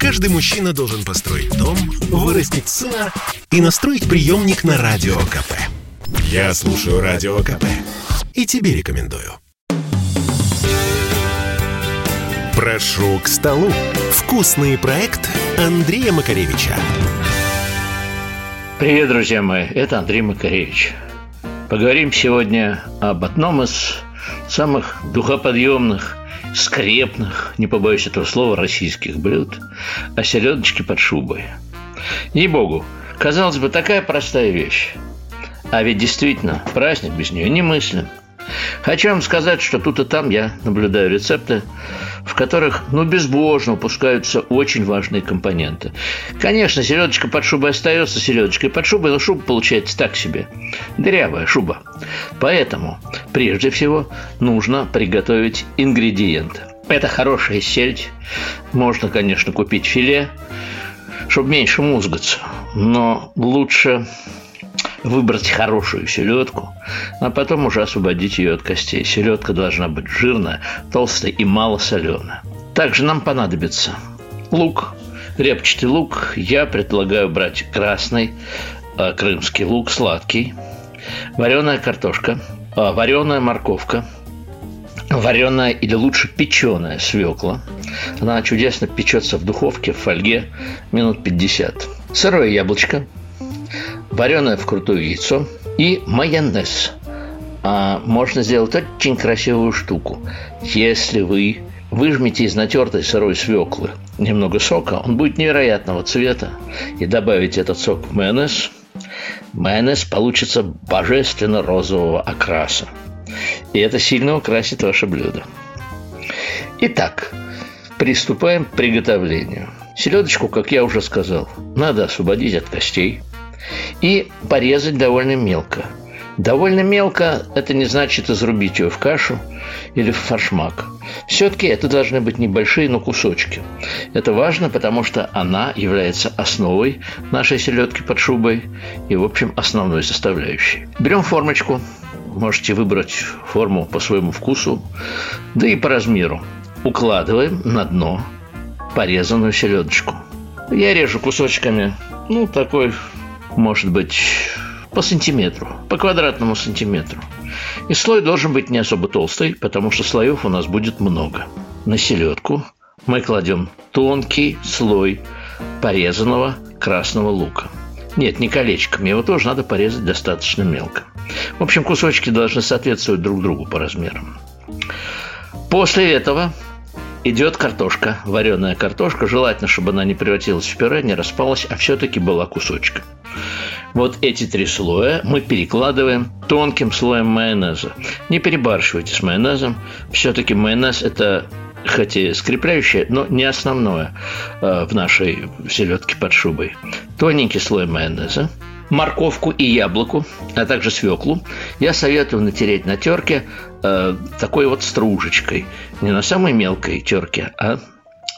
Каждый мужчина должен построить дом, вырастить сына и настроить приемник на Радио КП. Я слушаю Радио КП и тебе рекомендую. Прошу к столу. Вкусный проект Андрея Макаревича. Привет, друзья мои, это Андрей Макаревич. Поговорим сегодня об одном из самых духоподъемных, скрепных, не побоюсь этого слова, российских блюд, о селедочке под шубой. Ей-богу, казалось бы, такая простая вещь. А ведь действительно, праздник без нее немыслим. Хочу вам сказать, что тут и там я наблюдаю рецепты, в которых, ну, безбожно упускаются очень важные компоненты. Конечно, селедочка под шубой остается селедочкой под шубой, но шуба получается так себе. Дырявая шуба. Поэтому, прежде всего, нужно приготовить ингредиенты. Это хорошая сельдь. Можно, конечно, купить филе, чтобы меньше музгаться. Но лучше выбрать хорошую селедку, а потом уже освободить ее от костей. Селедка должна быть жирная, толстая и мало соленая. Также нам понадобится лук, репчатый лук. Я предлагаю брать красный, э, крымский лук, сладкий, вареная картошка, э, вареная морковка, вареная или лучше печеная свекла. Она чудесно печется в духовке, в фольге минут 50. Сырое яблочко – вареное вкрутую яйцо и майонез. А можно сделать очень красивую штуку. Если вы выжмете из натертой сырой свеклы немного сока, он будет невероятного цвета, и добавите этот сок в майонез, майонез получится божественно розового окраса. И это сильно украсит ваше блюдо. Итак, приступаем к приготовлению. Селедочку, как я уже сказал, надо освободить от костей – и порезать довольно мелко. Довольно мелко – это не значит изрубить ее в кашу или в фаршмак. Все-таки это должны быть небольшие, но кусочки. Это важно, потому что она является основой нашей селедки под шубой и, в общем, основной составляющей. Берем формочку, можете выбрать форму по своему вкусу, да и по размеру. Укладываем на дно порезанную селедочку. Я режу кусочками, ну, такой может быть по сантиметру, по квадратному сантиметру. И слой должен быть не особо толстый, потому что слоев у нас будет много. На селедку мы кладем тонкий слой порезанного красного лука. Нет, не колечками, его тоже надо порезать достаточно мелко. В общем, кусочки должны соответствовать друг другу по размерам. После этого идет картошка, вареная картошка. Желательно, чтобы она не превратилась в пюре, не распалась, а все-таки была кусочком. Вот эти три слоя мы перекладываем тонким слоем майонеза. Не перебарщивайте с майонезом. Все-таки майонез – это хоть и скрепляющее, но не основное э, в нашей селедке под шубой. Тоненький слой майонеза, морковку и яблоку, а также свеклу я советую натереть на терке э, такой вот стружечкой. Не на самой мелкой терке, а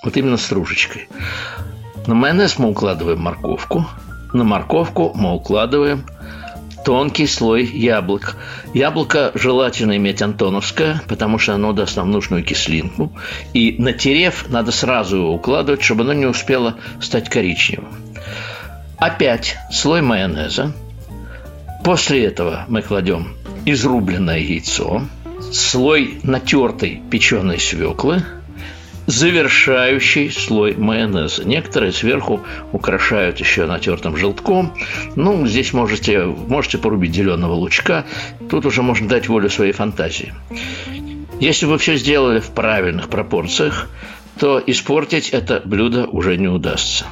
вот именно стружечкой. На майонез мы укладываем морковку, на морковку мы укладываем тонкий слой яблок. Яблоко желательно иметь антоновское, потому что оно даст нам нужную кислинку. И натерев, надо сразу его укладывать, чтобы оно не успело стать коричневым. Опять слой майонеза. После этого мы кладем изрубленное яйцо, слой натертой печеной свеклы – завершающий слой майонеза. Некоторые сверху украшают еще натертым желтком. Ну, здесь можете, можете порубить зеленого лучка. Тут уже можно дать волю своей фантазии. Если вы все сделали в правильных пропорциях, то испортить это блюдо уже не удастся.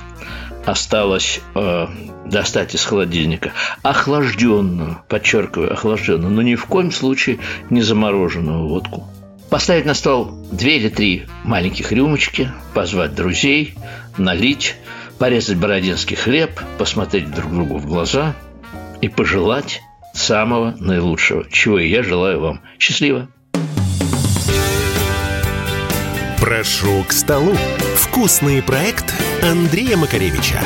Осталось э, достать из холодильника охлажденную, подчеркиваю, охлажденную, но ни в коем случае не замороженную водку – Поставить на стол две или три маленьких рюмочки, позвать друзей, налить, порезать бородинский хлеб, посмотреть друг другу в глаза и пожелать самого наилучшего, чего и я желаю вам. Счастливо! Прошу к столу. Вкусный проект Андрея Макаревича.